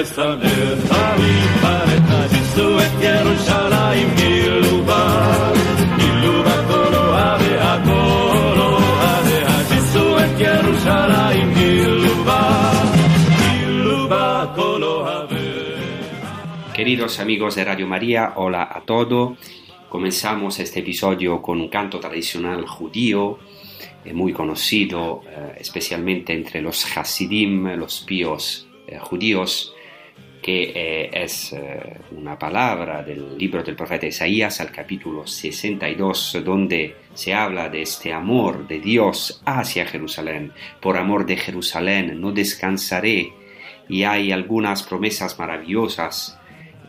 יפוצו משנאיך. יפרק שישו את ירושלים, גילו בה, גילו בה כל אוהביה, כל אוהביה. שישו את ירושלים, גילו בה, גילו בה כל אוהביה. Queridos amigos de Radio María, hola a todos. Comenzamos este episodio con un canto tradicional judío, eh, muy conocido eh, especialmente entre los Hasidim, los píos eh, judíos, que eh, es eh, una palabra del libro del profeta Isaías al capítulo 62, donde se habla de este amor de Dios hacia Jerusalén. Por amor de Jerusalén no descansaré. Y hay algunas promesas maravillosas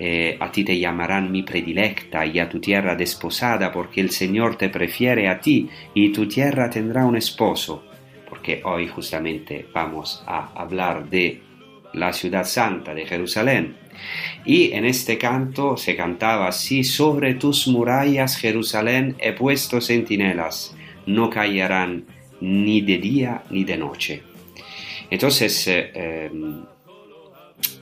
eh, a ti te llamarán mi predilecta y a tu tierra desposada, porque el Señor te prefiere a ti y tu tierra tendrá un esposo. Porque hoy justamente vamos a hablar de la ciudad santa de Jerusalén. Y en este canto se cantaba así, sobre tus murallas Jerusalén he puesto centinelas, no callarán ni de día ni de noche. Entonces, eh, eh,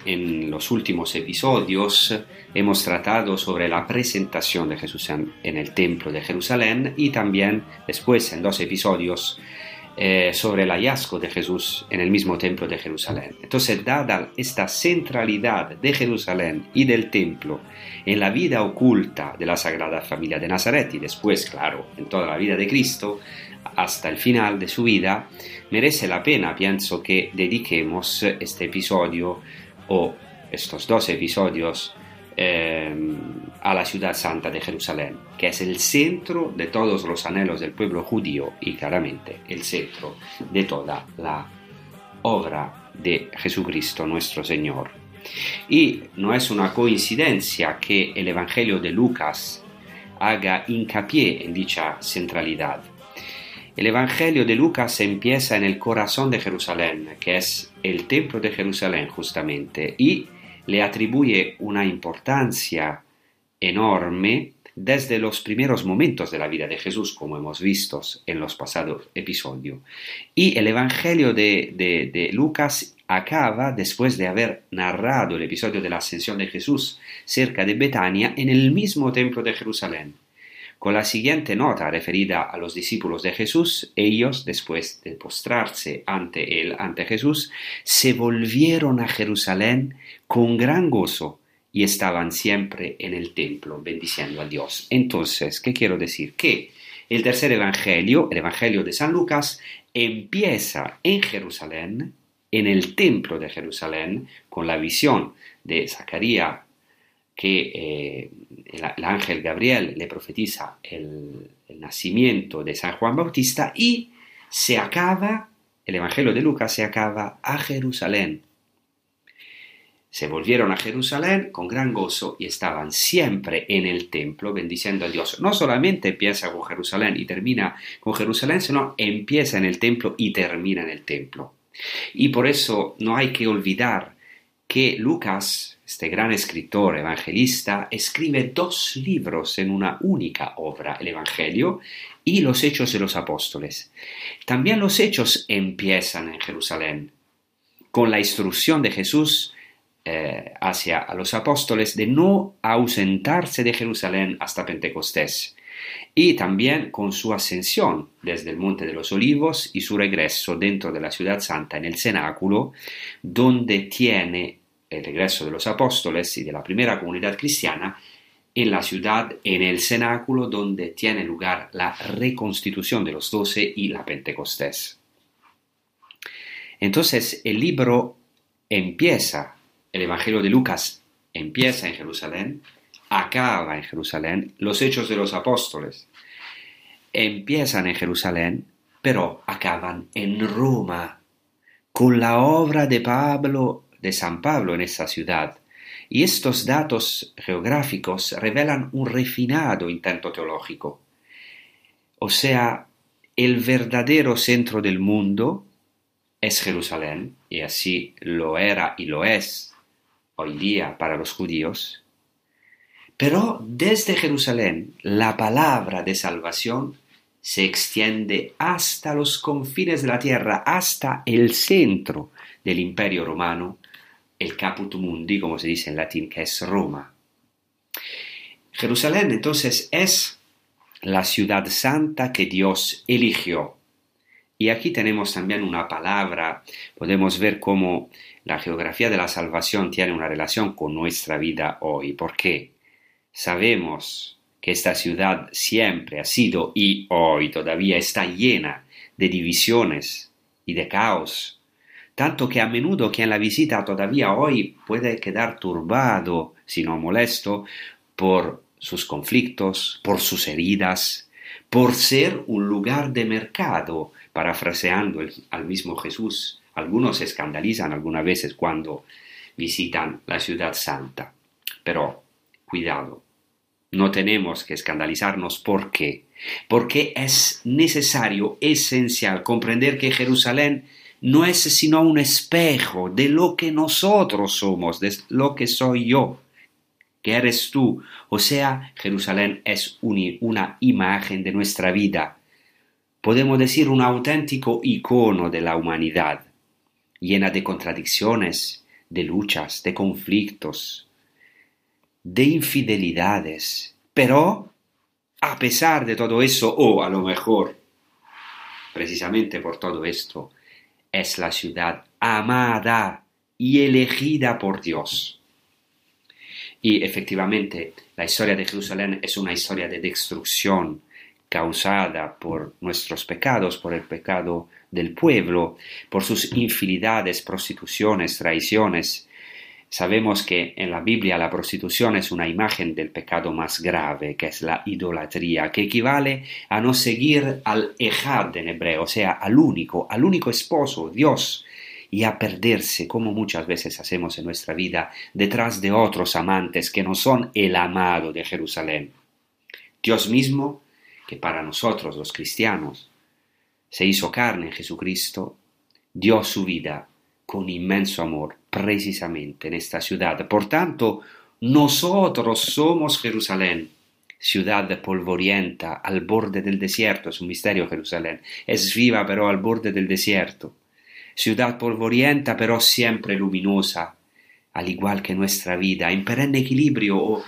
en los últimos episodios hemos tratado sobre la presentación de Jesús en el templo de Jerusalén y también después en dos episodios eh, sobre el hallazgo de Jesús en el mismo templo de Jerusalén. Entonces, dada esta centralidad de Jerusalén y del templo en la vida oculta de la Sagrada Familia de Nazaret y después, claro, en toda la vida de Cristo, hasta el final de su vida, merece la pena, pienso, que dediquemos este episodio o estos dos episodios eh, a la ciudad santa de Jerusalén, que es el centro de todos los anhelos del pueblo judío y claramente el centro de toda la obra de Jesucristo nuestro Señor. Y no es una coincidencia que el Evangelio de Lucas haga hincapié en dicha centralidad. El Evangelio de Lucas empieza en el corazón de Jerusalén, que es el templo de Jerusalén justamente, y le atribuye una importancia enorme desde los primeros momentos de la vida de Jesús, como hemos visto en los pasados episodios. Y el Evangelio de, de, Lucas acaba, después de haber narrado el episodio de la ascensión de Jesús cerca de Betania, en el mismo templo de Jerusalén con la siguiente nota referida a los discípulos de Jesús, ellos, después de postrarse ante él, ante Jesús, se volvieron a Jerusalén con gran gozo y estaban siempre en el templo bendiciendo a Dios. Entonces, ¿qué quiero decir? Que el tercer evangelio, el evangelio de San Lucas, empieza en Jerusalén, en el templo de Jerusalén, con la visión de Zacarías que eh, el, el, ángel Gabriel le profetiza el, el, nacimiento de San Juan Bautista y se acaba, el Evangelio de Lucas se acaba a Jerusalén. Se volvieron a Jerusalén con gran gozo y estaban siempre en el templo bendiciendo a Dios. No solamente empieza con Jerusalén y termina con Jerusalén, sino empieza en el templo y termina en el templo. Y por eso no hay que olvidar que Lucas, este gran escritor evangelista, escribe dos libros en una única obra, el Evangelio y los Hechos de los Apóstoles. También los Hechos empiezan en Jerusalén, con la instrucción de Jesús eh, hacia los apóstoles de no ausentarse de Jerusalén hasta Pentecostés y también con su ascensión desde el Monte de los Olivos y su regreso dentro de la ciudad santa en el cenáculo, donde tiene el regreso de los apóstoles y de la primera comunidad cristiana en la ciudad, en el cenáculo donde tiene lugar la reconstitución de los doce y la Pentecostés. Entonces el libro empieza, el Evangelio de Lucas empieza en Jerusalén, acaba en Jerusalén, los hechos de los apóstoles empiezan en Jerusalén, pero acaban en Roma, con la obra de Pablo, de San Pablo en esa ciudad. Y estos datos geográficos revelan un refinado intento teológico. O sea, el verdadero centro del mundo es Jerusalén, y así lo era y lo es hoy día para los judíos, pero desde Jerusalén la palabra de salvación se extiende hasta los confines de la tierra, hasta el centro del imperio romano, el caput mundi, como se dice en latín, que es Roma. Jerusalén entonces es la ciudad santa que Dios eligió. Y aquí tenemos también una palabra, podemos ver cómo la geografía de la salvación tiene una relación con nuestra vida hoy. ¿Por qué? Sabemos que esta ciudad siempre ha sido y hoy todavía está llena de divisiones y de caos, tanto que a menudo quien la visita todavía hoy puede quedar turbado, si no molesto, por sus conflictos, por sus heridas, por ser un lugar de mercado, parafraseando al mismo Jesús. Algunos se escandalizan algunas veces cuando visitan la ciudad santa. Pero Cuidado, no tenemos que escandalizarnos. ¿Por qué? Porque es necesario, esencial, comprender que Jerusalén no es sino un espejo de lo que nosotros somos, de lo que soy yo, que eres tú. O sea, Jerusalén es una imagen de nuestra vida. Podemos decir un auténtico icono de la humanidad, llena de contradicciones, de luchas, de conflictos, de infidelidades. Pero, a pesar de todo eso, o a lo mejor, precisamente por todo esto, es la ciudad amada y elegida por Dios. Y efectivamente, la historia de Jerusalén es una historia de destrucción causada por nuestros pecados, por el pecado del pueblo, por sus infidelidades, prostituciones, traiciones, Sabemos que en la Biblia la prostitución es una imagen del pecado más grave, que es la idolatría, que equivale a no seguir al ejad en hebreo, o sea, al único, al único esposo, Dios, y a perderse, como muchas veces hacemos en nuestra vida, detrás de otros amantes que no son el amado de Jerusalén. Dios mismo, que para nosotros los cristianos se hizo carne en Jesucristo, dio su vida con inmenso amor precisamente en esta ciudad. Por tanto, nosotros somos Jerusalén, ciudad polvorienta al borde del desierto, es un misterio Jerusalén, es viva pero al borde del desierto, ciudad polvorienta pero siempre luminosa, al igual que nuestra vida, en perenne equilibrio o,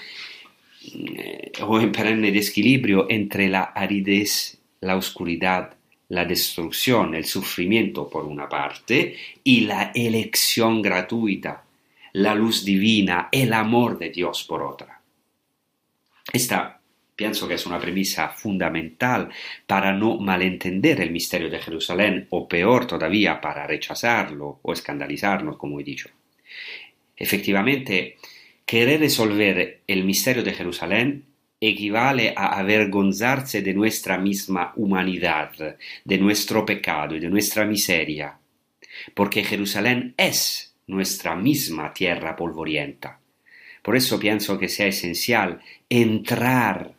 eh, en perenne desequilibrio entre la aridez, la oscuridad, la destrucción, el sufrimiento por una parte y la elección gratuita, la luz divina, el amor de Dios por otra. Esta pienso que es una premisa fundamental para no malentender el misterio de Jerusalén o peor todavía para rechazarlo o escandalizarnos, como he dicho. Efectivamente, querer resolver el misterio de Jerusalén equivale a avergonzarse de nuestra misma humanidad, de nuestro pecado y de nuestra miseria, porque Jerusalén es nuestra misma tierra polvorienta. Por eso pienso que sea esencial entrar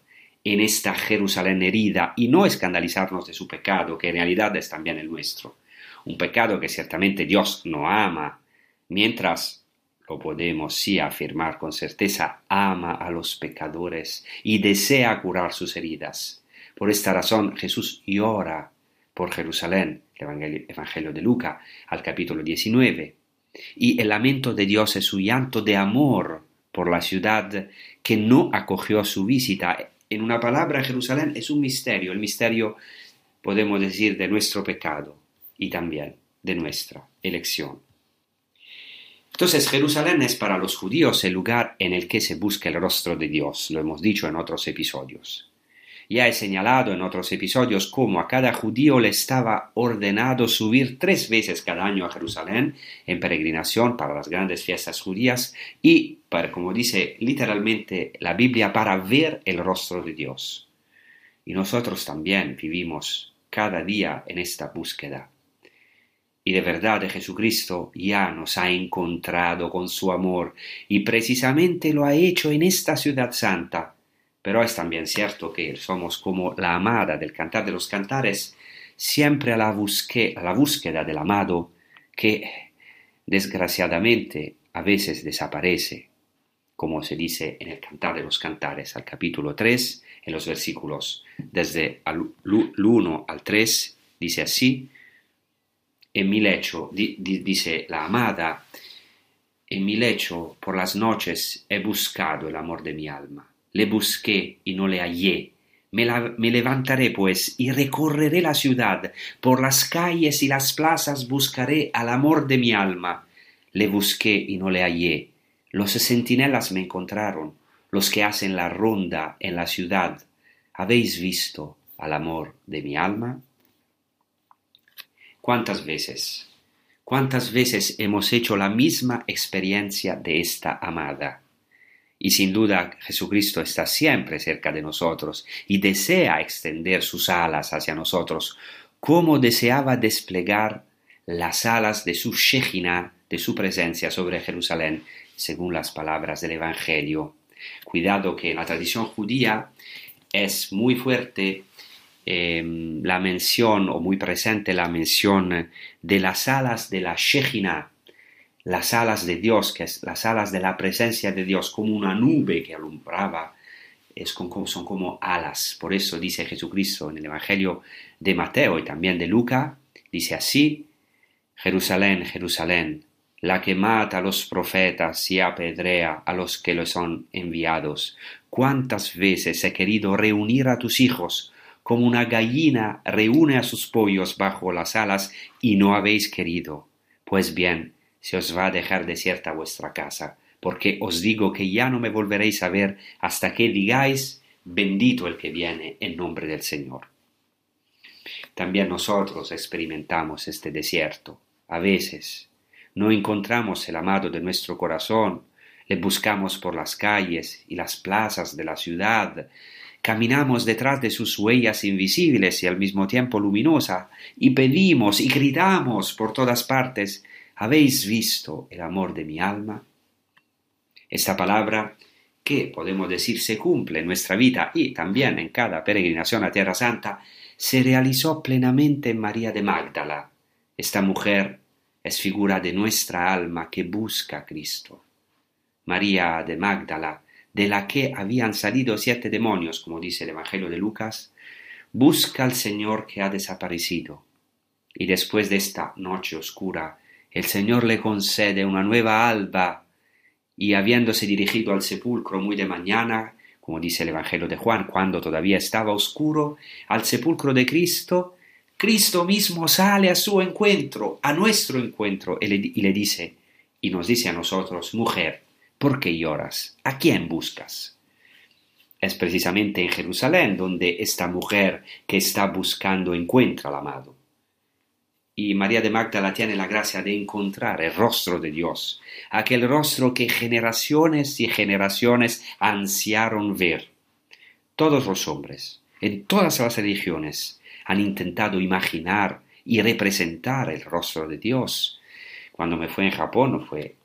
en esta Jerusalén herida y no escandalizarnos de su pecado, que en realidad es también el nuestro. Un pecado que ciertamente Dios no ama, mientras lo podemos sí afirmar con certeza, ama a los pecadores y desea curar sus heridas. Por esta razón Jesús llora por Jerusalén, el Evangelio de Luca, al capítulo 19, y el lamento de Dios es su llanto de amor por la ciudad que no acogió su visita. En una palabra, Jerusalén es un misterio, el misterio, podemos decir, de nuestro pecado y también de nuestra elección. Entonces Jerusalén es para los judíos el lugar en el que se busca el rostro de Dios, lo hemos dicho en otros episodios. Ya he señalado en otros episodios cómo a cada judío le estaba ordenado subir tres veces cada año a Jerusalén en peregrinación para las grandes fiestas judías y, para, como dice literalmente la Biblia, para ver el rostro de Dios. Y nosotros también vivimos cada día en esta búsqueda y de verdad Jesucristo ya nos ha encontrado con su amor y precisamente lo ha hecho en esta ciudad santa. Pero es también cierto que somos como la amada del cantar de los cantares, siempre a la, la búsqueda del amado que desgraciadamente a veces desaparece, como se dice en el cantar de los cantares al capítulo 3, en los versículos desde el 1 al 3, dice así, en mi lecho, dice la amada, en mi lecho por las noches he buscado el amor de mi alma. Le busqué y no le hallé. Me, levantaré pues y recorreré la ciudad, por las calles y las plazas buscaré al amor de mi alma. Le busqué y no le hallé. Los centinelas me encontraron, los que hacen la ronda en la ciudad. ¿Habéis visto al amor de mi alma? ¿Cuántas veces? ¿Cuántas veces hemos hecho la misma experiencia de esta amada? Y sin duda Jesucristo está siempre cerca de nosotros y desea extender sus alas hacia nosotros, como deseaba desplegar las alas de su Shejina, de su presencia sobre Jerusalén, según las palabras del Evangelio. Cuidado que en la tradición judía es muy fuerte Em, la mención o muy presente la mención de las alas de la Shejina, las alas de Dios, que es las alas de la presencia de Dios, como una nube que alumbraba, es son como alas. Por eso dice Jesucristo en el Evangelio de Mateo y también de Luca, dice así, Jerusalén, Jerusalén, la que mata a los profetas y apedrea a los que los son enviados. ¿Cuántas veces he querido reunir a tus hijos como una gallina reúne a sus pollos bajo las alas y no habéis querido. Pues bien, se os va a dejar desierta vuestra casa, porque os digo que ya no me volveréis a ver hasta que digáis, bendito el que viene en nombre del Señor. También nosotros experimentamos este desierto. A veces no encontramos el amado de nuestro corazón, le buscamos por las calles y las plazas de la ciudad, Caminamos detrás de sus huellas invisibles y al mismo tiempo luminosas, y pedimos y gritamos por todas partes, ¿habéis visto el amor de mi alma? Esta palabra, que podemos decir se cumple en nuestra vida y también en cada peregrinación a Tierra Santa, se realizó plenamente en María de Magdala. Esta mujer es figura de nuestra alma que busca a Cristo. María de Magdala de la que habían salido siete demonios, como dice el Evangelio de Lucas, busca al Señor que ha desaparecido. Y después de esta noche oscura, el Señor le concede una nueva alba, y habiéndose dirigido al sepulcro muy de mañana, como dice el Evangelio de Juan, cuando todavía estaba oscuro, al sepulcro de Cristo, Cristo mismo sale a su encuentro, a nuestro encuentro, y le, dice, y nos dice a nosotros, mujer, ¿Por qué lloras? ¿A quién buscas? Es precisamente en Jerusalén donde esta mujer que está buscando encuentra al amado. Y María de Magdala tiene la gracia de encontrar el rostro de Dios, aquel rostro que generaciones y generaciones ansiaron ver. Todos los hombres, en todas las religiones, han intentado imaginar y representar el rostro de Dios. Cuando me fue en Japón fue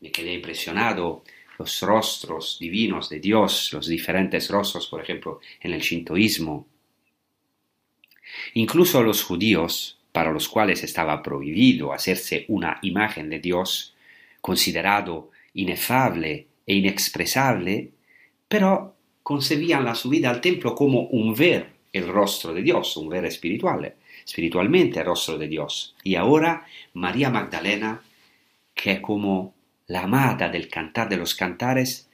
me quedé impresionado los rostros divinos de Dios, los diferentes rostros, por ejemplo, en el shintoísmo. Incluso los judíos, para los cuales estaba prohibido hacerse una imagen de Dios, considerado inefable e inexpresable, pero concebían la subida al templo como un ver el rostro de Dios, un ver espiritual, espiritualmente el rostro de Dios. Y ahora María Magdalena, que como la amada del cantar de los cantares,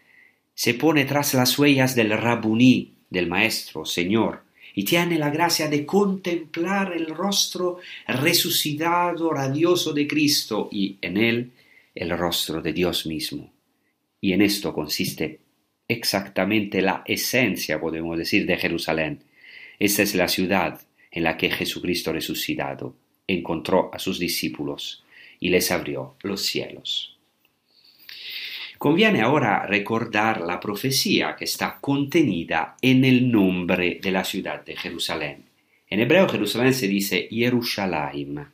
se pone tras las huellas del rabuní, del maestro, Señor, y tiene la gracia de contemplar el rostro resucitado, radioso de Cristo y en él el rostro de Dios mismo. Y en esto consiste exactamente la esencia, podemos decir, de Jerusalén. Esta es la ciudad en la que Jesucristo resucitado encontró a sus discípulos y les abrió los cielos. Conviene ahora recordar la profecía que está contenida en el nombre de la ciudad de Jerusalén. En hebreo Jerusalén se dice Jerusalem.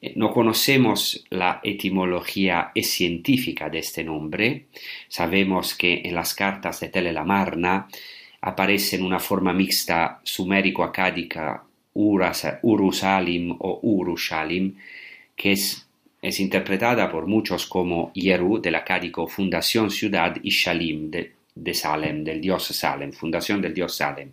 Eh, no conocemos la etimología científica de este nombre. Sabemos que en las cartas de Telelamarna aparece en una forma mixta sumérico-acádica Urusalim o Urushalim, que es es interpretada por muchos como Yeru del acádico Fundación Ciudad y Shalim de, Salem, del dios Salem, fundación del dios Salem.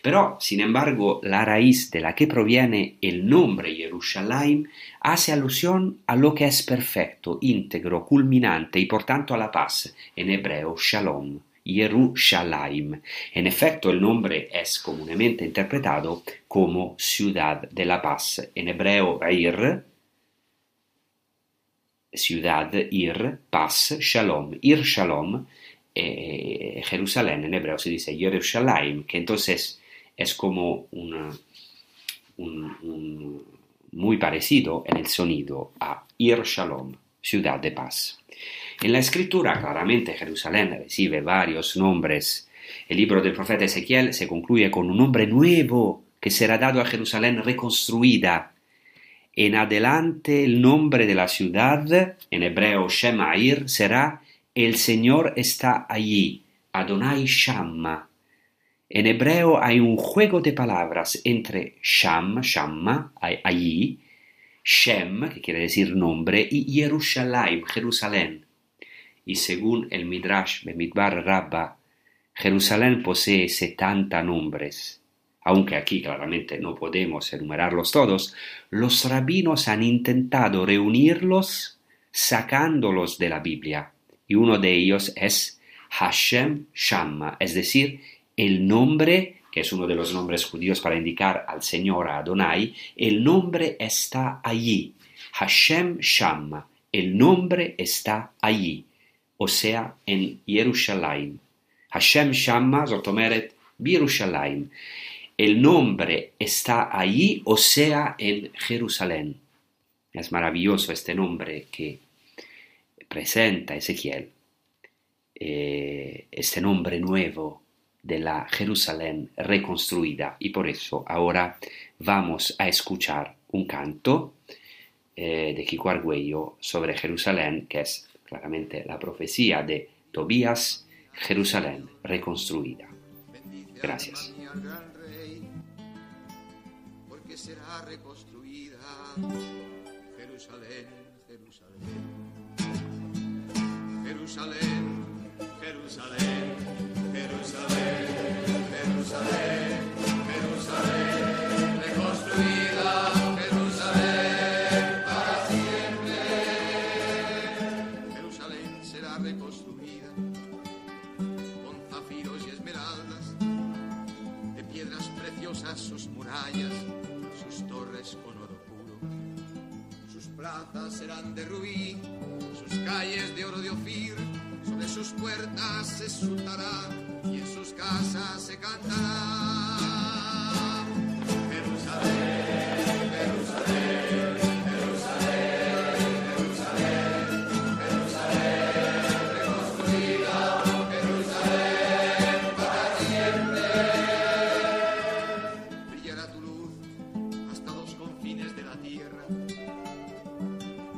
Pero, sin embargo, la raíz de la que proviene el nombre Jerusalén hace alusión a lo que es perfecto, íntegro, culminante y por tanto a la paz, en hebreo Shalom. Jerusalem. En efecto, el nombre es comúnmente interpretado como ciudad de la paz. En hebreo, Ir, ciudad, Ir, paz, Shalom. Ir Shalom, eh, Jerusalén en hebreo se dice Jerusalem, que entonces es como un, muy parecido en el sonido a Ir Shalom, ciudad de paz. En la escritura claramente Jerusalén recibe varios nombres. El libro del profeta Ezequiel se concluye con un nombre nuevo que será dado a Jerusalén reconstruida en adelante el nombre de la ciudad, en hebreo Shemair, será El Señor está allí, Adonai Shamma. En hebreo hay un juego de palabras entre Sham, Shamma, allí, Shem, que quiere decir nombre, y Jerusalem, Jerusalén. Y según el Midrash Bemidbar Rabba, Jerusalén posee setenta nombres aunque aquí claramente no podemos enumerarlos todos, los rabinos han intentado reunirlos sacándolos de la Biblia, y uno de ellos es Hashem Shamma, es decir, el nombre, que es uno de los nombres judíos para indicar al Señor Adonai, el nombre está allí. Hashem Shamma, el nombre está allí, o sea, en Jerusalén. Hashem Shamma, zotomeret, Jerusalén el nombre está allí, o sea, en Jerusalén. Es maravilloso este nombre que presenta Ezequiel, eh, este nombre nuevo de la Jerusalén reconstruida. Y por eso ahora vamos a escuchar un canto eh, de Kiko Argüello sobre Jerusalén, que es claramente la profecía de Tobías, Jerusalén reconstruida. Gracias será reconstruida. Jerusalén, Jerusalén. Jerusalén, Jerusalén, Jerusalén, Jerusalén, Jerusalén, serán de rubí, sus calles de oro de ofir, sobre sus puertas se exultará y en sus casas se cantará. Jerusalén, Jerusalén.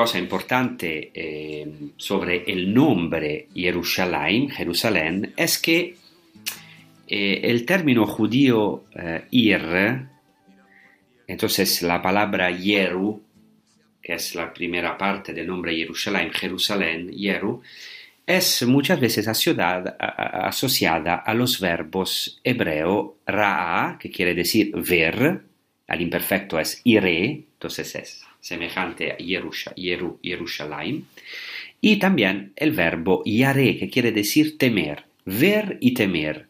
cosa importante eh, sobre el nombre Jerusalén, Jerusalén, es que eh, el término judío eh, ir, entonces la palabra Yeru, que es la primera parte del nombre Jerusalén, Jerusalén, Yeru, es muchas veces asociada, a los verbos hebreo ra'a, que quiere decir ver, al imperfecto es ire, entonces es semejante a Yerushalayim, y también el verbo yare, que quiere decir temer, ver y temer.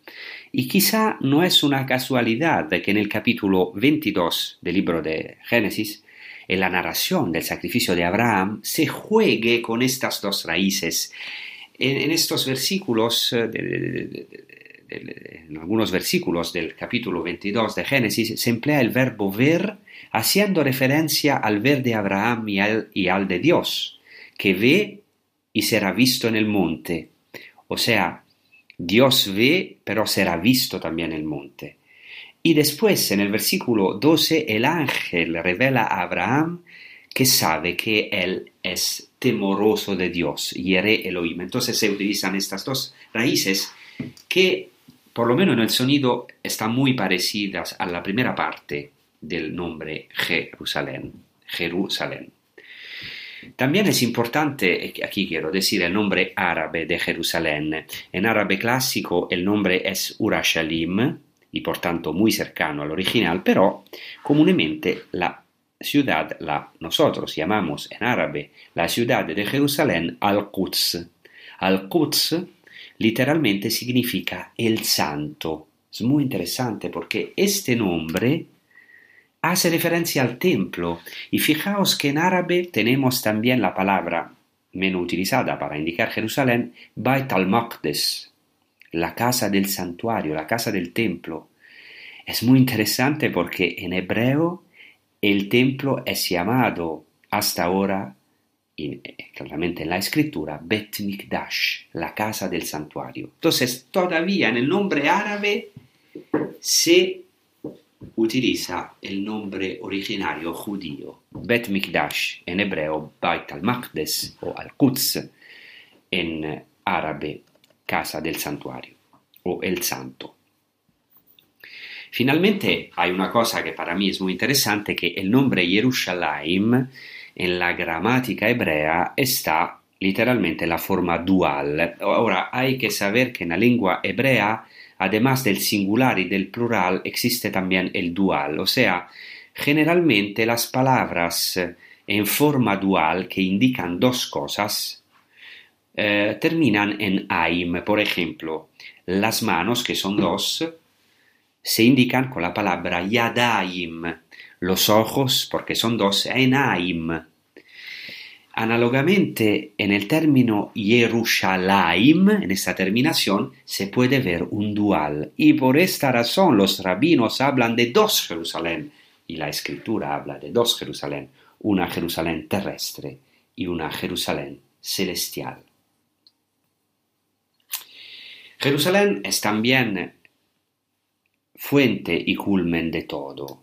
Y quizá no es una casualidad que en el capítulo 22 del libro de Génesis, en la narración del sacrificio de Abraham, se juegue con estas dos raíces en, estos versículos, eh, en algunos versículos del capítulo 22 de Génesis, se emplea el verbo ver haciendo referencia al ver de Abraham y al, y al de Dios, que ve y será visto en el monte. O sea, Dios ve, pero será visto también en el monte. Y después, en el versículo 12, el ángel revela a Abraham que sabe que él es temoroso de Dios, Yere Elohim. Entonces se utilizan estas dos raíces que, por lo menos en el sonido, están muy parecidas a la primera parte del nombre Jerusalén. Jerusalén. También es importante, aquí quiero decir el nombre árabe de Jerusalén. En árabe clásico el nombre es Urashalim y por tanto muy cercano al original, pero comúnmente la ciudad la nosotros llamamos en árabe la ciudad de Jerusalén Al-Quds. Al-Quds literalmente significa el santo. Es muy interesante porque este nombre hace referencia al templo y fijaos que en árabe tenemos también la palabra menos utilizada para indicar Jerusalén, Bait al-Maqdes, la casa del santuario, la casa del templo. Es muy interesante porque en hebreo el templo es llamado hasta ahora, eh, claramente en la escritura, Bet Mikdash, la casa del santuario. Entonces, todavía en el nombre árabe se utiliza el nombre originario judío, Bet Mikdash, en hebreo, Bait al-Maqdes o al-Quds, en árabe, casa del santuario o el santo. Finalmente hay una cosa que para mí es muy interesante, que el nombre Jerusalem en la gramática hebrea está literalmente la forma dual. Ahora hay que saber que en la lengua hebrea, además del singular y del plural, existe también el dual, o sea, generalmente las palabras en forma dual que indican dos cosas eh, terminan en aim. Por ejemplo, las manos, que son dos, se indican con la palabra yadaim, los ojos, porque son dos, enaim. Análogamente, en el término Jerusalem, en esta terminación, se puede ver un dual, y por esta razón los rabinos hablan de dos Jerusalén, y la escritura habla de dos Jerusalén, una Jerusalén terrestre y una Jerusalén celestial. Jerusalén es también fuente y culmen de todo,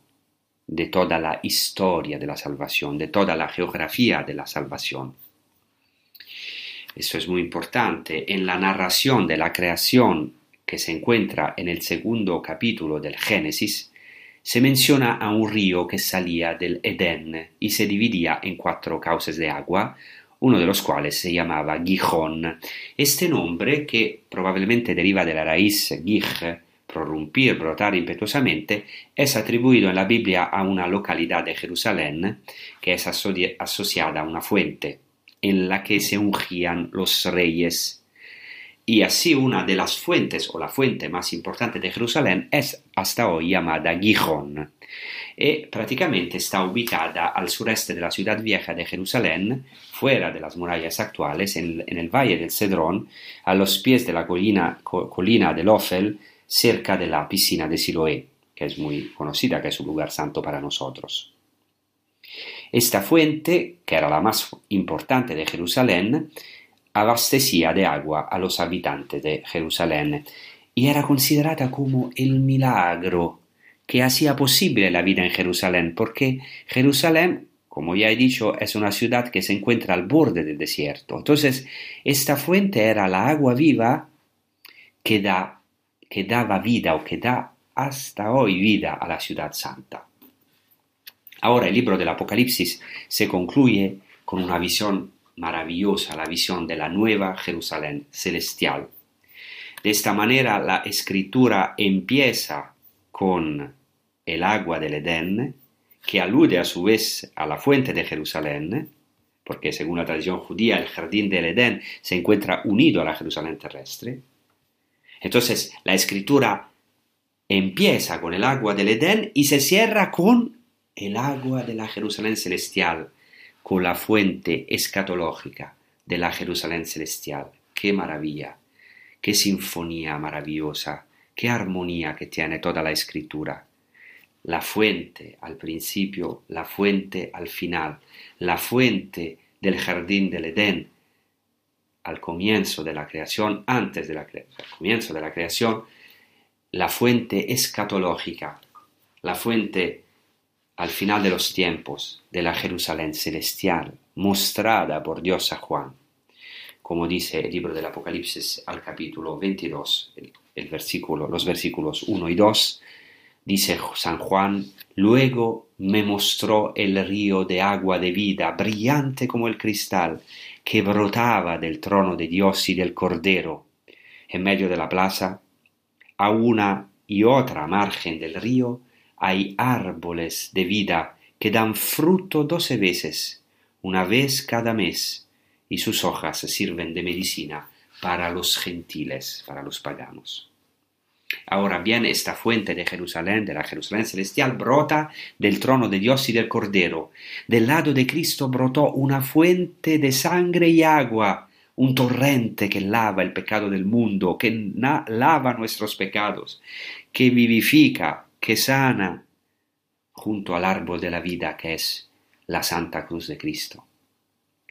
de toda la historia de la salvación, de toda la geografía de la salvación. Eso es muy importante. En la narración de la creación que se encuentra en el segundo capítulo del Génesis, se menciona a un río que salía del Edén y se dividía en cuatro cauces de agua, uno de los cuales se llamaba Gijón. Este nombre, que probablemente deriva de la raíz Gij, prorrumpir, brotar impetuosamente, es atribuido en la Biblia a una localidad de Jerusalén que es asociada a una fuente en la que se ungían los reyes. Y así una de las fuentes o la fuente más importante de Jerusalén es hasta hoy llamada Gijón. Y prácticamente está ubicada al sureste de la ciudad vieja de Jerusalén, fuera de las murallas actuales, en, el valle del Cedrón, a los pies de la colina, colina del Ofel, cerca de la piscina de Siloé, que es muy conocida, que es un lugar santo para nosotros. Esta fuente, que era la más importante de Jerusalén, abastecía de agua a los habitantes de Jerusalén y era considerada como el milagro que hacía posible la vida en Jerusalén, porque Jerusalén como ya he dicho, es una ciudad que se encuentra al borde del desierto. Entonces, esta fuente era la agua viva que, da, que daba vida o que da hasta hoy vida a la ciudad santa. Ahora el libro del Apocalipsis se concluye con una visión maravillosa, la visión de la nueva Jerusalén celestial. De esta manera la escritura empieza con el agua del Edén, que alude a su vez a la fuente de Jerusalén, porque según la tradición judía el jardín del Edén se encuentra unido a la Jerusalén terrestre. Entonces la escritura empieza con el agua del Edén y se cierra con el agua de la Jerusalén celestial, con la fuente escatológica de la Jerusalén celestial. ¡Qué maravilla! ¡Qué sinfonía maravillosa! ¡Qué armonía que tiene toda la escritura! la fuente al principio, la fuente al final, la fuente del jardín del Edén al comienzo de la creación, antes del comienzo de la creación, la fuente escatológica, la fuente al final de los tiempos de la Jerusalén celestial, mostrada por Dios a Juan, como dice el libro del Apocalipsis al capítulo 22, el versículo, los versículos 1 y 2, Dice San Juan, luego me mostró el río de agua de vida, brillante como el cristal, que brotaba del trono de Dios y del Cordero. En medio de la plaza, a una y otra margen del río, hay árboles de vida que dan fruto doce veces, una vez cada mes, y sus hojas sirven de medicina para los gentiles, para los paganos. Ahora bien, esta fuente de Jerusalén, de la Jerusalén celestial, brota del trono de Dios y del Cordero. Del lado de Cristo brotó una fuente de sangre y agua, un torrente que lava el pecado del mundo, que lava nuestros pecados, que vivifica, que sana, junto al árbol de la vida que es la Santa Cruz de Cristo.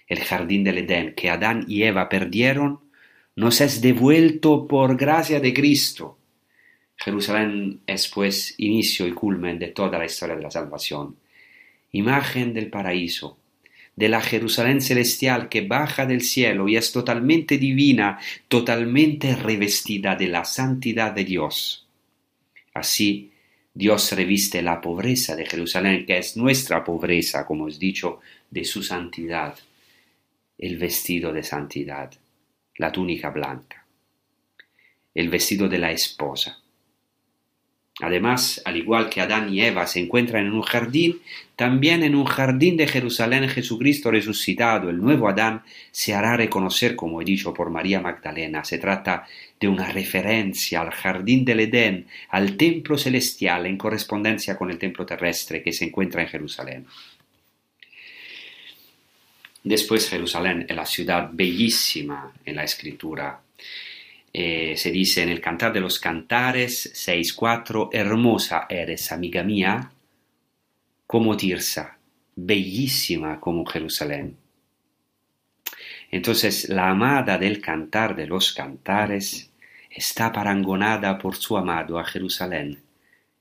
El jardín del Edén que Adán y Eva perdieron nos es devuelto por gracia de Cristo Jerusalén es pues inicio y culmen de toda la historia de la salvación, imagen del paraíso, de la Jerusalén celestial que baja del cielo y es totalmente divina, totalmente revestida de la santidad de Dios. Así, Dios reviste la pobreza de Jerusalén, que es nuestra pobreza, como os dicho, de su santidad, el vestido de santidad, la túnica blanca, el vestido de la esposa. Además, al igual que Adán y Eva se encuentran en un jardín, también en un jardín de Jerusalén Jesucristo resucitado, el nuevo Adán, se hará reconocer, como he dicho por María Magdalena. Se trata de una referencia al jardín del Edén, al templo celestial en correspondencia con el templo terrestre que se encuentra en Jerusalén. Después Jerusalén es la ciudad bellísima en la escritura eh, se dice en el Cantar de los Cantares 6.4, hermosa eres, amiga mía, como Tirsa, bellísima como Jerusalén. Entonces la amada del Cantar de los Cantares está parangonada por su amado a Jerusalén.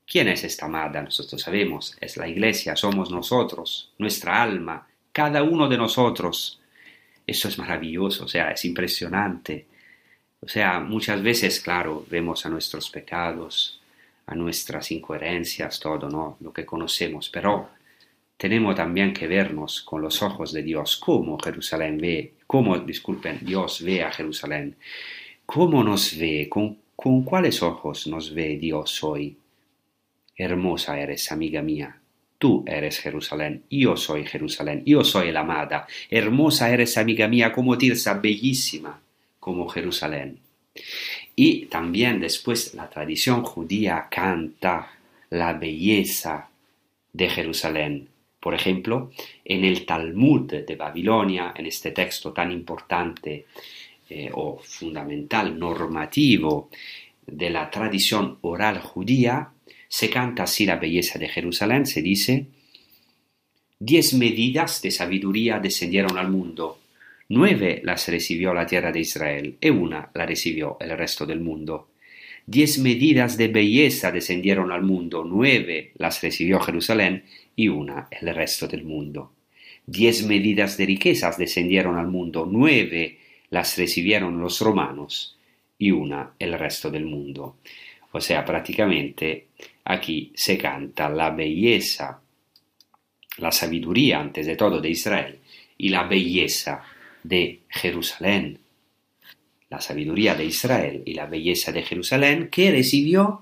¿Quién es esta amada? Nosotros sabemos, es la iglesia, somos nosotros, nuestra alma, cada uno de nosotros. Eso es maravilloso, o sea, es impresionante o sea, muchas veces, claro, vemos a nuestros pecados, a nuestras incoherencias, todo, ¿no? Lo que conocemos, pero tenemos también que vernos con los ojos de Dios, cómo Jerusalén ve, cómo, disculpen, Dios ve a Jerusalén, cómo nos ve, con, con cuáles ojos nos ve Dios hoy. Hermosa eres, amiga mía, Tú eres Jerusalén, yo soy Jerusalén, yo soy la amada. Hermosa eres, amiga mía, como Tirsa, bellísima como Jerusalén. Y también después la tradición judía canta la belleza de Jerusalén. Por ejemplo, en el Talmud de Babilonia, en este texto tan importante eh, o fundamental, normativo de la tradición oral judía, se canta así la belleza de Jerusalén, se dice, diez medidas de sabiduría descendieron al mundo, Nueve las recibió la tierra de Israel y una la recibió el resto del mundo. Diez medidas de belleza descendieron al mundo, nueve las recibió Jerusalén y una el resto del mundo. diez medidas de riquezas descendieron al mundo, nueve las recibieron los romanos y una el resto del mundo. O sea, prácticamente aquí se canta la belleza, la sabiduría antes de todo de Israel y la belleza de Jerusalén. La sabiduría de Israel y la belleza de Jerusalén que recibió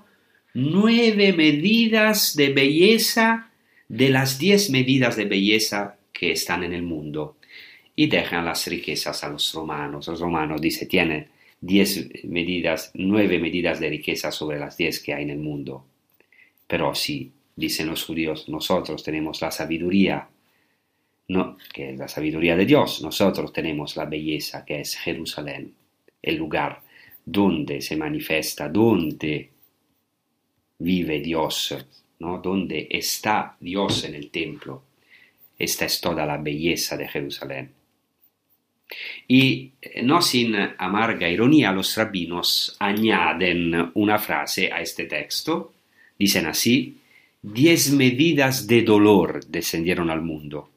nueve medidas de belleza de las diez medidas de belleza que están en el mundo y dejan las riquezas a los romanos. Los romanos, dice, tienen diez medidas, nueve medidas de riqueza sobre las diez que hay en el mundo. Pero sí, dicen los judíos, nosotros tenemos la sabiduría, no, que es la sabiduría de Dios, nosotros tenemos la belleza que es Jerusalén, el lugar donde se manifiesta, donde vive Dios, ¿no? donde está Dios en el templo. Esta es toda la belleza de Jerusalén. Y eh, no sin amarga ironía, los rabinos añaden una frase a este texto. Dicen así, diez medidas de dolor descendieron al mundo,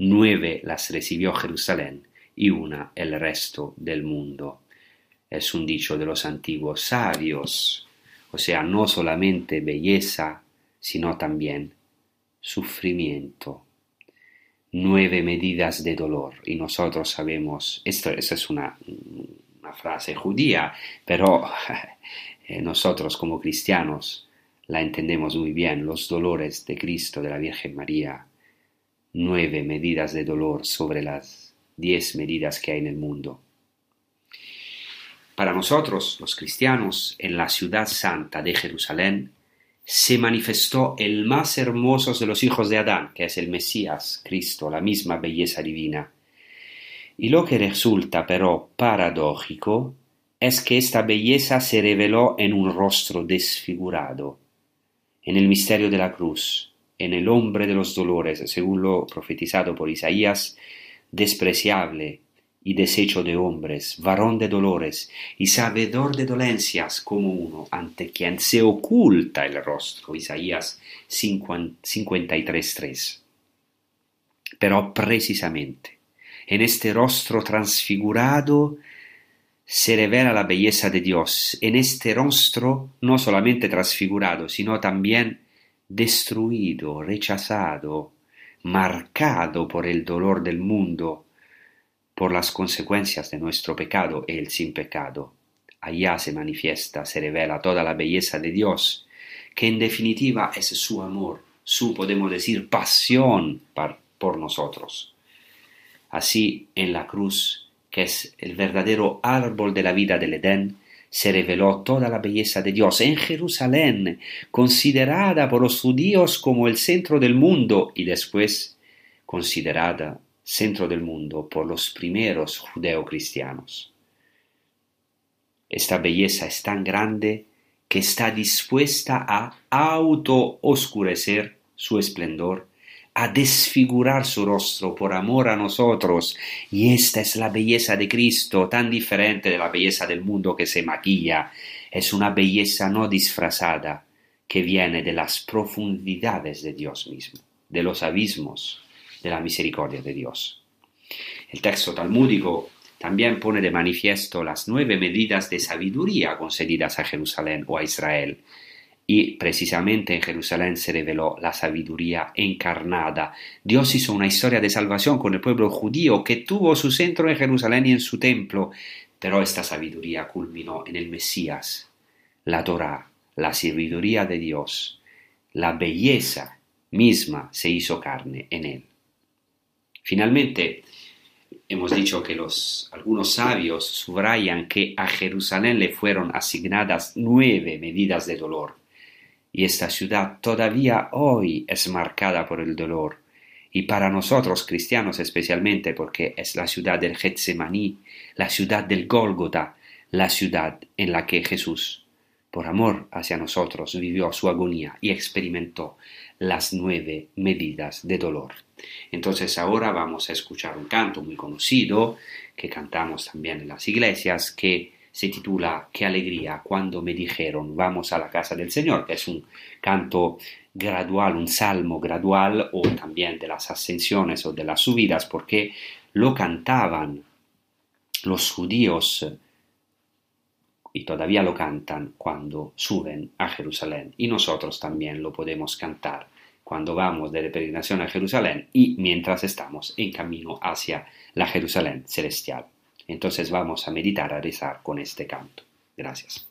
nueve las recibió Jerusalén y una el resto del mundo. Es un dicho de los antiguos sabios, o sea, no solamente belleza, sino también sufrimiento nueve medidas de dolor. Y nosotros sabemos, esto, es una, una frase judía, pero eh, nosotros como cristianos la entendemos muy bien, los dolores de Cristo, de la Virgen María, nueve medidas de dolor sobre las diez medidas que hay en el mundo. Para nosotros, los cristianos, en la ciudad santa de Jerusalén, se manifestó el más hermoso de los hijos de Adán, que es el Mesías, Cristo, la misma belleza divina. Y lo que resulta pero paradójico es que esta belleza se reveló en un rostro desfigurado, en el misterio de la cruz, en el hombre de los dolores, según lo profetizado por Isaías, despreciable, y desecho de hombres, varón de dolores y sabedor de dolencias como uno ante quien se oculta el rostro. Isaías 53.3. Pero precisamente en este rostro transfigurado se revela la belleza de Dios. En este rostro no solamente transfigurado, sino también destruido, rechazado, marcado por el dolor del mundo, por las consecuencias de nuestro pecado y el sin pecado. Allá se manifiesta, se revela toda la belleza de Dios, que en definitiva es su amor, su, podemos decir, pasión por nosotros. Así, en la cruz, que es el verdadero árbol de la vida del Edén, se reveló toda la belleza de Dios en Jerusalén, considerada por los judíos como el centro del mundo y después considerada centro del mundo por los primeros judeocristianos. Esta belleza es tan grande que está dispuesta a auto-oscurecer su esplendor, a desfigurar su rostro por amor a nosotros, y esta es la belleza de Cristo, tan diferente de la belleza del mundo que se maquilla, es una belleza no disfrazada, que viene de las profundidades de Dios mismo, de los abismos de la misericordia de Dios. El texto talmúdico también pone de manifiesto las nueve medidas de sabiduría concedidas a Jerusalén o a Israel, y precisamente en Jerusalén se reveló la sabiduría encarnada. Dios hizo una historia de salvación con el pueblo judío que tuvo su centro en Jerusalén y en su templo, pero esta sabiduría culminó en el Mesías, la Torah, la sabiduría de Dios, la belleza misma se hizo carne en él. Finalmente, hemos dicho que los, algunos sabios subrayan que a Jerusalén le fueron asignadas nueve medidas de dolor, y esta ciudad todavía hoy es marcada por el dolor, y para nosotros cristianos especialmente porque es la ciudad del Getsemaní, la ciudad del Gólgota, la ciudad en la que Jesús, por amor hacia nosotros, vivió su agonía y experimentó las nueve medidas de dolor. Entonces ahora vamos a escuchar un canto muy conocido que cantamos también en las iglesias que se titula Qué alegría cuando me dijeron vamos a la casa del Señor, que es un canto gradual, un salmo gradual o también de las ascensiones o de las subidas, porque lo cantaban los judíos y todavía lo cantan cuando suben a Jerusalén y nosotros también lo podemos cantar cuando vamos de peregrinación a Jerusalén y mientras estamos en camino hacia la Jerusalén celestial. Entonces vamos a meditar, a rezar con este canto. Gracias.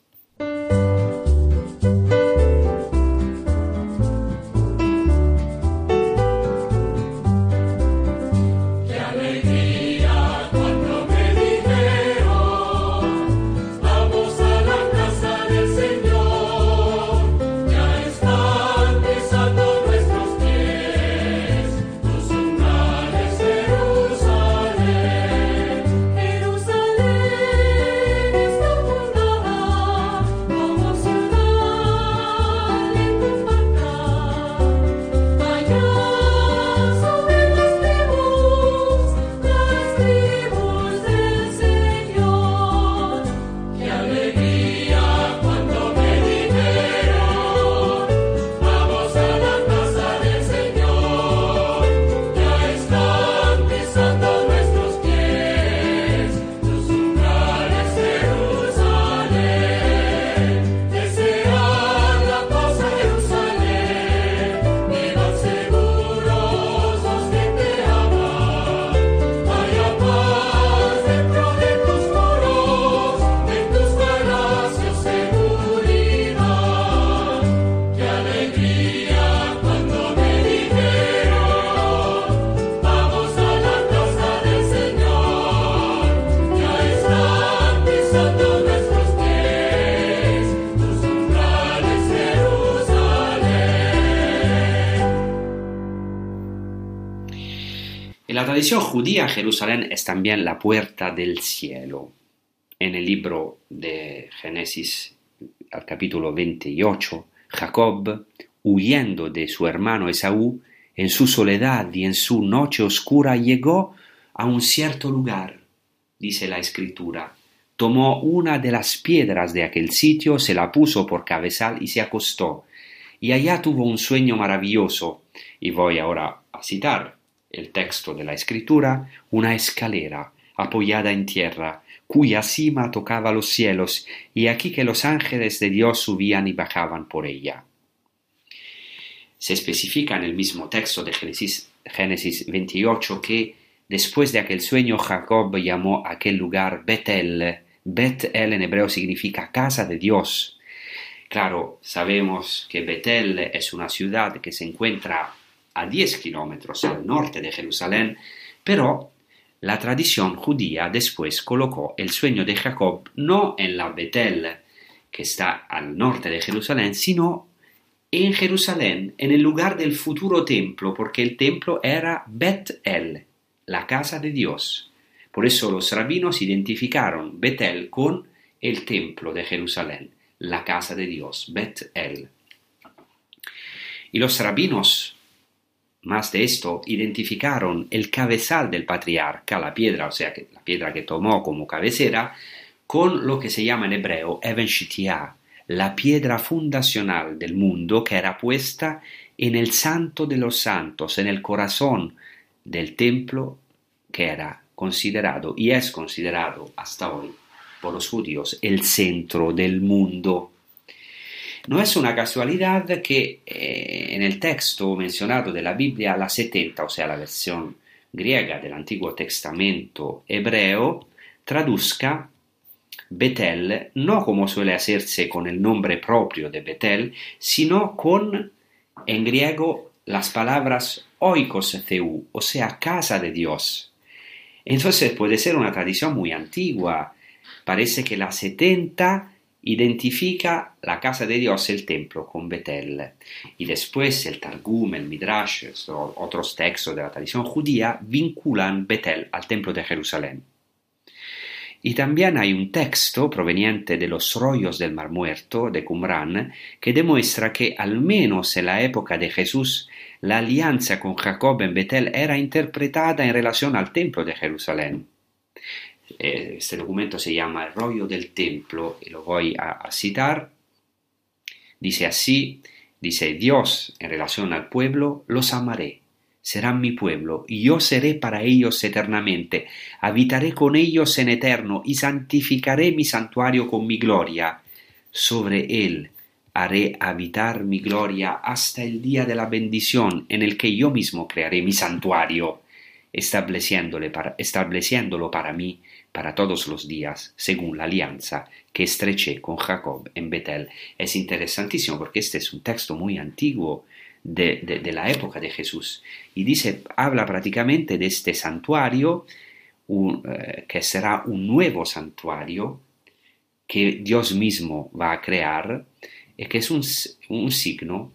Tradición judía, Jerusalén es también la puerta del cielo. En el libro de Génesis, al capítulo 28, Jacob, huyendo de su hermano Esaú, en su soledad y en su noche oscura llegó a un cierto lugar, dice la escritura. Tomó una de las piedras de aquel sitio, se la puso por cabezal y se acostó. Y allá tuvo un sueño maravilloso. Y voy ahora a citar el texto de la escritura, una escalera apoyada en tierra, cuya cima tocaba los cielos, y aquí que los ángeles de Dios subían y bajaban por ella. Se especifica en el mismo texto de Génesis, Génesis 28 que después de aquel sueño Jacob llamó aquel lugar Betel. Betel en hebreo significa casa de Dios. Claro, sabemos que Betel es una ciudad que se encuentra a 10 kilómetros al norte de Jerusalén, pero la tradición judía después colocó el sueño de Jacob no en la Betel, que está al norte de Jerusalén, sino en Jerusalén, en el lugar del futuro templo, porque el templo era Bet-El, la casa de Dios. Por eso los rabinos identificaron Betel con el templo de Jerusalén, la casa de Dios, Bet-El. Y los rabinos más de esto, identificaron el cabezal del patriarca, la piedra, o sea, la piedra que tomó como cabecera, con lo que se llama en hebreo Even la piedra fundacional del mundo que era puesta en el santo de los santos, en el corazón del templo que era considerado y es considerado hasta hoy por los judíos el centro del mundo. No es una casualidad que eh, en el texto mencionado de la Biblia, la 70, o sea, la versión griega del Antiguo Testamento hebreo, traduzca Betel no como suele hacerse con el nombre propio de Betel, sino con en griego las palabras oikos theu, o sea, casa de Dios. Entonces puede ser una tradición muy antigua. Parece que la 70 identifica la casa de Dios, el templo, con Betel. Y después el Targum, el Midrash, otros textos de la tradición judía vinculan Betel al templo de Jerusalén. Y también hay un texto proveniente de los rollos del Mar Muerto de Qumran que demuestra que al menos en la época de Jesús la alianza con Jacob en Betel era interpretada en relación al templo de Jerusalén. Eh, este documento se llama El rollo del templo y lo voy a, citar. Dice así, dice Dios en relación al pueblo, los amaré, serán mi pueblo, y yo seré para ellos eternamente, habitaré con ellos en eterno, y santificaré mi santuario con mi gloria. Sobre él haré habitar mi gloria hasta el día de la bendición, en el que yo mismo crearé mi santuario, estableciéndole para, estableciéndolo para mí para todos los días, según la alianza que estreché con Jacob en Betel. Es interesantísimo porque este es un texto muy antiguo de, de, la época de Jesús y dice, habla prácticamente de este santuario eh, que será un nuevo santuario que Dios mismo va a crear y que es un, un signo,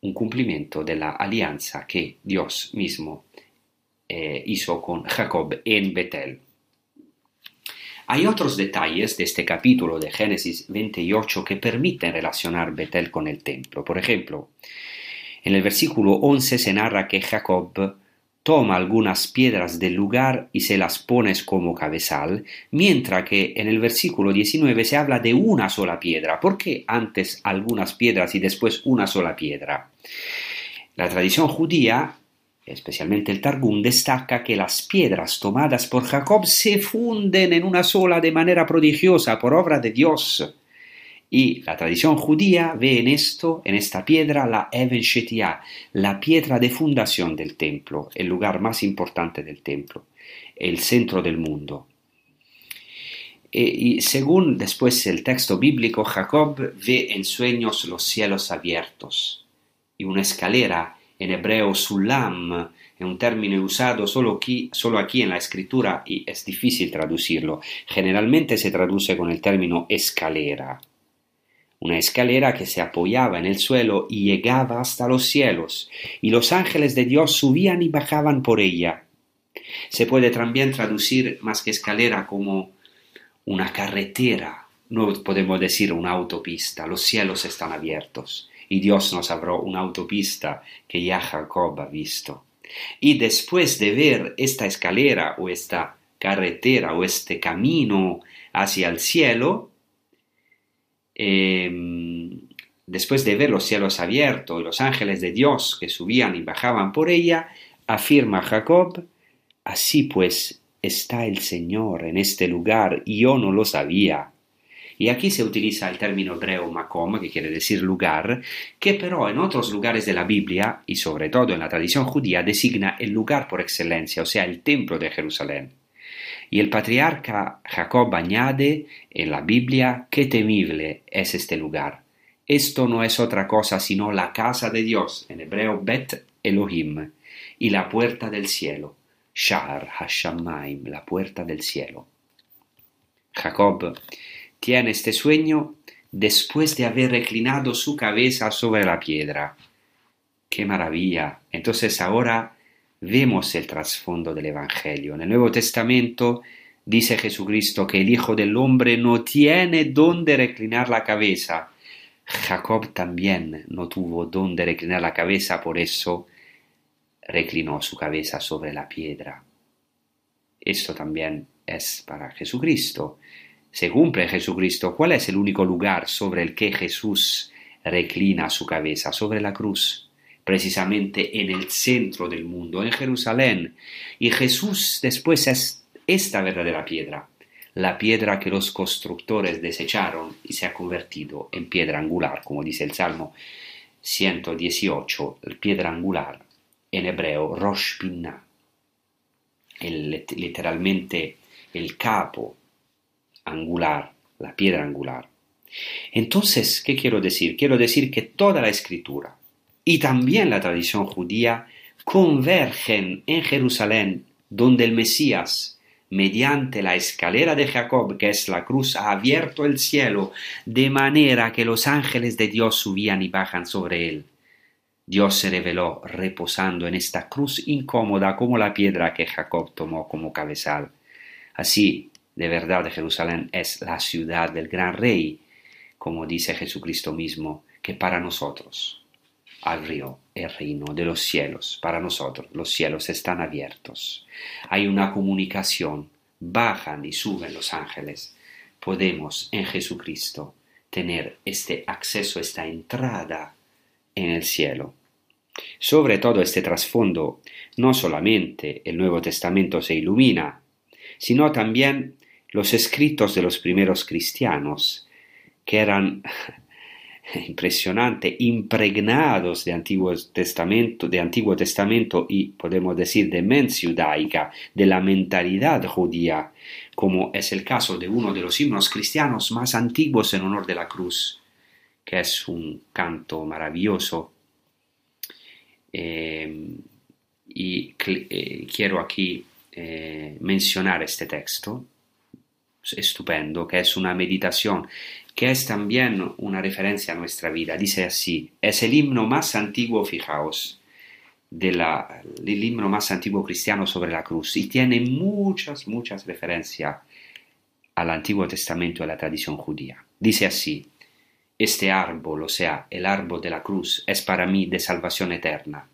un cumplimiento de la alianza que Dios mismo eh, hizo con Jacob en Betel. Hay otros detalles de este capítulo de Génesis 28 que permiten relacionar Betel con el templo. Por ejemplo, en el versículo 11 se narra que Jacob toma algunas piedras del lugar y se las pone como cabezal, mientras que en el versículo 19 se habla de una sola piedra. ¿Por qué antes algunas piedras y después una sola piedra? La tradición judía especialmente el Targum, destaca que las piedras tomadas por Jacob se funden en una sola de manera prodigiosa por obra de Dios. Y la tradición judía ve en esto, en esta piedra, la Even Shetia, la piedra de fundación del templo, el lugar más importante del templo, el centro del mundo. E, y según después el texto bíblico, Jacob ve en sueños los cielos abiertos y una escalera en hebreo sulam es un término usado solo aquí, solo aquí en la escritura y es difícil traducirlo. Generalmente se traduce con el término escalera. Una escalera que se apoyaba en el suelo y llegaba hasta los cielos, y los ángeles de Dios subían y bajaban por ella. Se puede también traducir más que escalera como una carretera, no podemos decir una autopista, los cielos están abiertos y Dios nos abrió una autopista que ya Jacob ha visto. Y después de ver esta escalera o esta carretera o este camino hacia el cielo, eh, después de ver los cielos abiertos y los ángeles de Dios que subían y bajaban por ella, afirma Jacob, así pues está el Señor en este lugar y yo no lo sabía. Y aquí se utiliza el término hebreo makom, que quiere decir lugar, que pero en otros lugares de la Biblia, y sobre todo en la tradición judía, designa el lugar por excelencia, o sea, el templo de Jerusalén. Y el patriarca Jacob añade en la Biblia qué temible es este lugar. Esto no es otra cosa sino la casa de Dios, en hebreo Bet Elohim, y la puerta del cielo, Shar Hashamaim, la puerta del cielo. Jacob tiene este sueño después de haber reclinado su cabeza sobre la piedra. ¡Qué maravilla! Entonces ahora vemos el trasfondo del Evangelio. En el Nuevo Testamento dice Jesucristo que el Hijo del Hombre no tiene dónde reclinar la cabeza. Jacob también no tuvo dónde reclinar la cabeza, por eso reclinó su cabeza sobre la piedra. Esto también es para Jesucristo se cumple en Jesucristo, ¿cuál es el único lugar sobre el que Jesús reclina su cabeza? Sobre la cruz, precisamente en el centro del mundo, en Jerusalén. Y Jesús después es esta verdadera piedra, la piedra que los constructores desecharon y se ha convertido en piedra angular, como dice el Salmo 118, piedra angular, en hebreo Rosh Pinna, literalmente el capo angular, la piedra angular. Entonces, ¿qué quiero decir? Quiero decir que toda la escritura y también la tradición judía convergen en Jerusalén, donde el Mesías, mediante la escalera de Jacob, que es la cruz, ha abierto el cielo, de manera que los ángeles de Dios subían y bajan sobre él. Dios se reveló reposando en esta cruz incómoda como la piedra que Jacob tomó como cabezal. Así, de verdad Jerusalén es la ciudad del gran rey, como dice Jesucristo mismo, que para nosotros abrió el reino de los cielos. Para nosotros los cielos están abiertos. Hay una comunicación bajan y suben los ángeles, podemos en Jesucristo tener este acceso, esta entrada en el cielo. Sobre todo este trasfondo, no solamente el Nuevo Testamento se ilumina, sino también los escritos de los primeros cristianos, que eran impresionante, impregnados de Antiguo Testamento, de Antiguo Testamento y podemos decir de mente judaica, de la mentalidad judía, como es el caso de uno de los himnos cristianos más antiguos en honor de la cruz, que es un canto maravilloso. Eh, y eh, quiero aquí eh, mencionar este texto estupendo, que es una meditación que es también una referencia a nuestra vida. Dice así, es el himno más antiguo, fijaos, de la, el himno más antiguo cristiano sobre la cruz y tiene muchas, muchas referencias al Antiguo Testamento y a la tradición judía. Dice así, este árbol, o sea, el árbol de la cruz, es para mí de salvación eterna.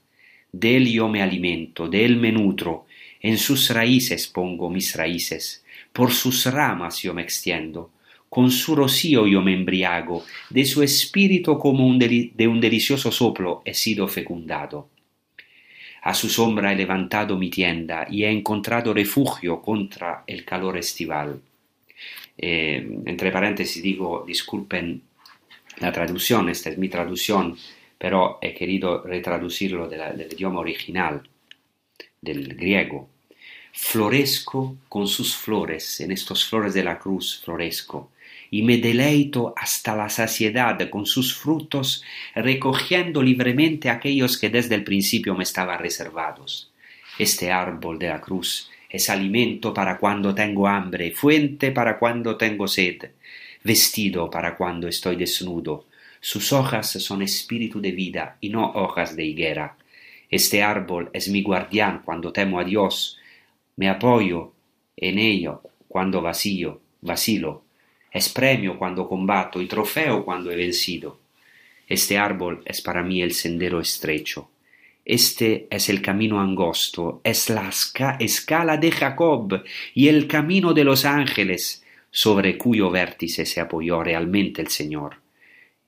De él yo me alimento, de él me nutro, en sus raíces pongo mis raíces, por sus ramas yo me extiendo, con su rocío yo me embriago, de su espíritu como un de un delicioso soplo he sido fecundado. A su sombra he levantado mi tienda y he encontrado refugio contra el calor estival. Eh, entre paréntesis digo, disculpen la traducción, esta es mi traducción, pero he querido retraducirlo del idioma original, del griego. Florezco con sus flores, en estos flores de la cruz florezco, y me deleito hasta la saciedad con sus frutos, recogiendo libremente aquellos que desde el principio me estaban reservados. Este árbol de la cruz es alimento para cuando tengo hambre, fuente para cuando tengo sed, vestido para cuando estoy desnudo. Sus hojas son espíritu de vida y no hojas de higuera. Este árbol es mi guardián cuando temo a Dios, me apoyo en ello cuando vacío, vacilo, es premio cuando combato y trofeo cuando he vencido. Este árbol es para mí el sendero estrecho. Este es el camino angosto, es la escala de Jacob y el camino de los ángeles, sobre cuyo vértice se apoyó realmente el Señor.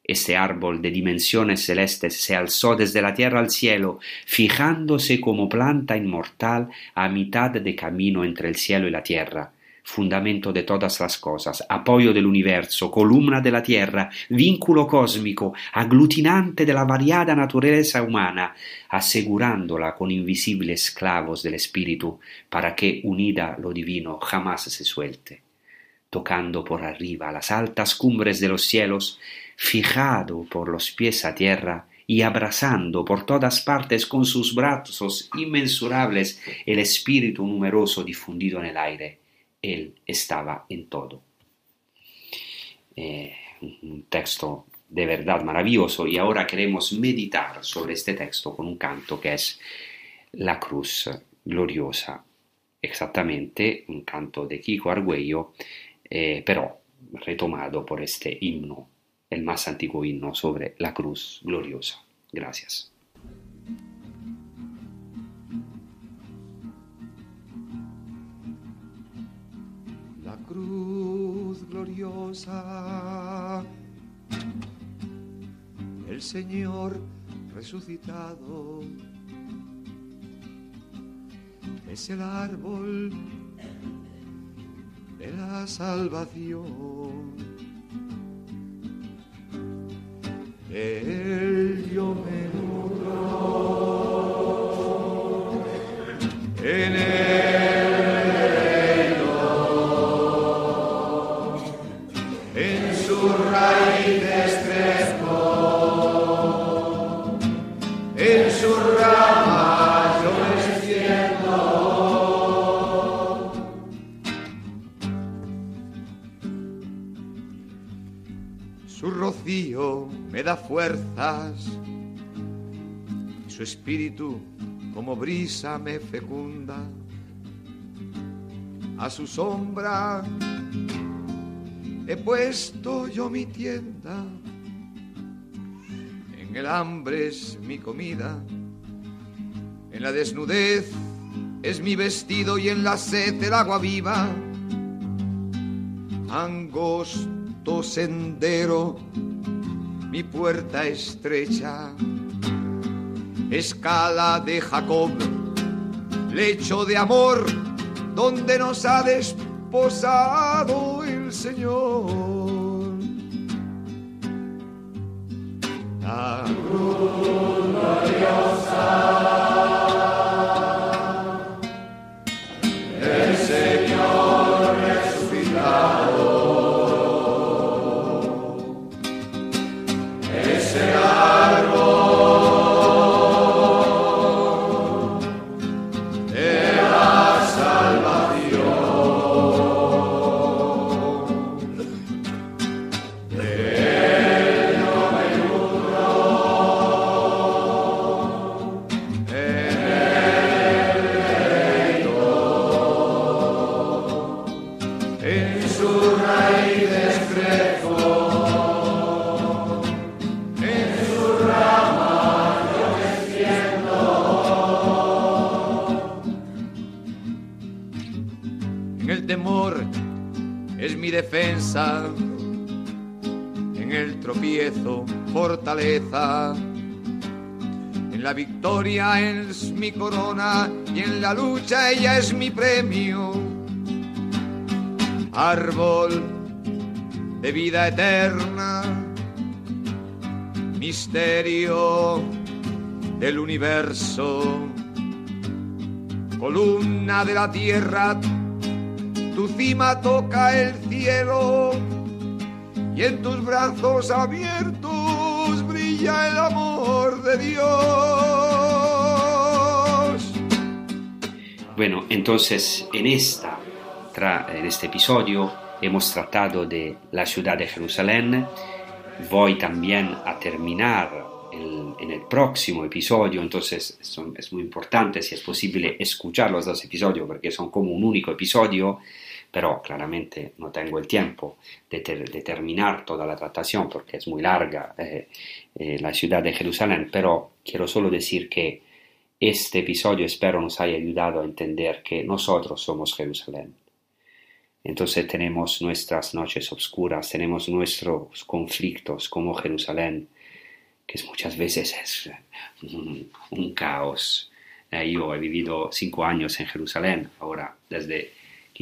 Este árbol de dimensiones celestes se alzó desde la tierra al cielo, fijándose como planta inmortal a mitad de camino entre el cielo y la tierra, fundamento de todas las cosas, apoyo del universo, columna de la tierra, vínculo cósmico, aglutinante de la variada naturaleza humana, asegurándola con invisibles clavos del espíritu, para que, unida lo divino, jamás se suelte. Tocando por arriba las altas cumbres de los cielos, fijado por los pies a tierra, y abrazando por todas partes con sus brazos inmensurables el espíritu numeroso difundido en el aire él estaba en todo. Eh, un texto de verdad maravilloso y ahora queremos meditar sobre este texto con un canto que es La Cruz Gloriosa, exactamente un canto de Kiko Argüello, eh, pero retomado por este himno, el más antiguo himno sobre la Cruz Gloriosa. Gracias. cruz gloriosa, el Señor resucitado es el árbol de la salvación. El yo me fuerzas, su espíritu como brisa me fecunda, a su sombra he puesto yo mi tienda, en el hambre es mi comida, en la desnudez es mi vestido y en la sed el agua viva. Angosto sendero, mi puerta estrecha, escala de Jacob, lecho de amor, donde nos ha desposado el Señor. La En la victoria es mi corona y en la lucha ella es mi premio. Árbol de vida eterna, misterio del universo, columna de la tierra, tu cima toca el cielo y en tus brazos abiertos el amor de Dios. Bueno, entonces en, esta, en este episodio hemos tratado de la ciudad de Jerusalén. Voy también a terminar en el próximo episodio, entonces son- es muy importante si es posible escuchar los dos episodios porque son como un único episodio, pero claramente no tengo el tiempo de, ter- terminar toda la tratación porque es muy larga eh, eh, la ciudad de Jerusalén, pero quiero solo decir que este episodio espero nos haya ayudado a entender que nosotros somos Jerusalén. Entonces tenemos nuestras noches oscuras, tenemos nuestros conflictos como Jerusalén, que muchas veces es un, un caos. Eh, yo he vivido cinco años en Jerusalén, ahora desde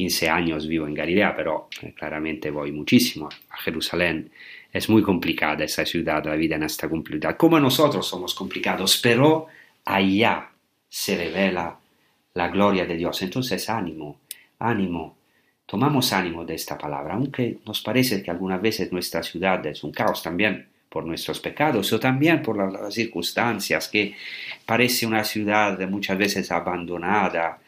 15 años vivo en Galilea, pero eh, claramente voy muchísimo a Jerusalén. Es muy complicada esa ciudad, la vida en esta complejidad. Como nosotros somos complicados, pero allá se revela la gloria de Dios. Entonces, ánimo, ánimo. Tomamos ánimo de esta palabra, aunque nos parece que algunas veces nuestra ciudad es un caos también por nuestros pecados o también por la- las circunstancias, que parece una ciudad muchas veces abandonada,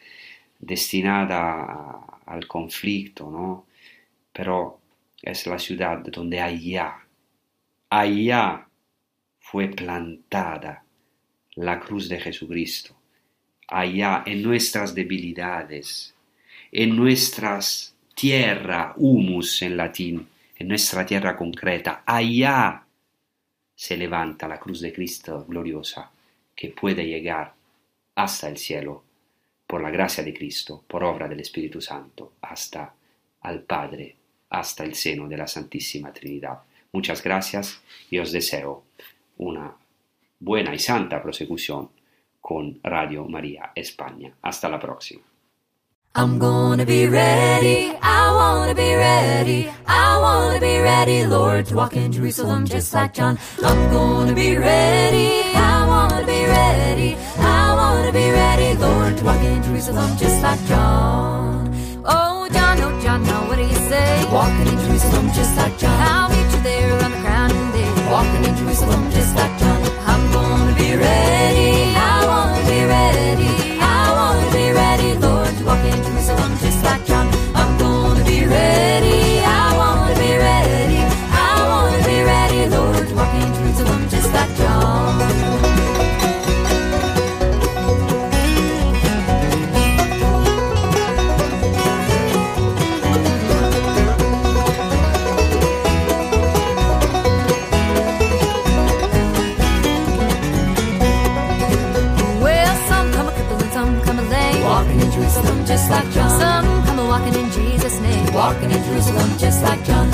destinada al conflicto, ¿no? Pero es la ciudad donde allá, allá fue plantada la cruz de Jesucristo, allá en nuestras debilidades, en nuestras tierra, humus en latín, en nuestra tierra concreta, allá se levanta la cruz de Cristo gloriosa que puede llegar hasta el cielo por la gracia de Cristo, por obra del Espíritu Santo, hasta al Padre, hasta el seno de la Santísima Trinidad. Muchas gracias y os deseo una buena y santa prosecución con Radio María España. Hasta la próxima. Wanna be ready, Lord, to walk in Jerusalem just like John. Oh, John, oh, John, now what do you say? Walking in Jerusalem just like John. I'll meet you there on the crowning day, walking in Jerusalem just like John. I'm gonna be ready, walking in Jerusalem just like John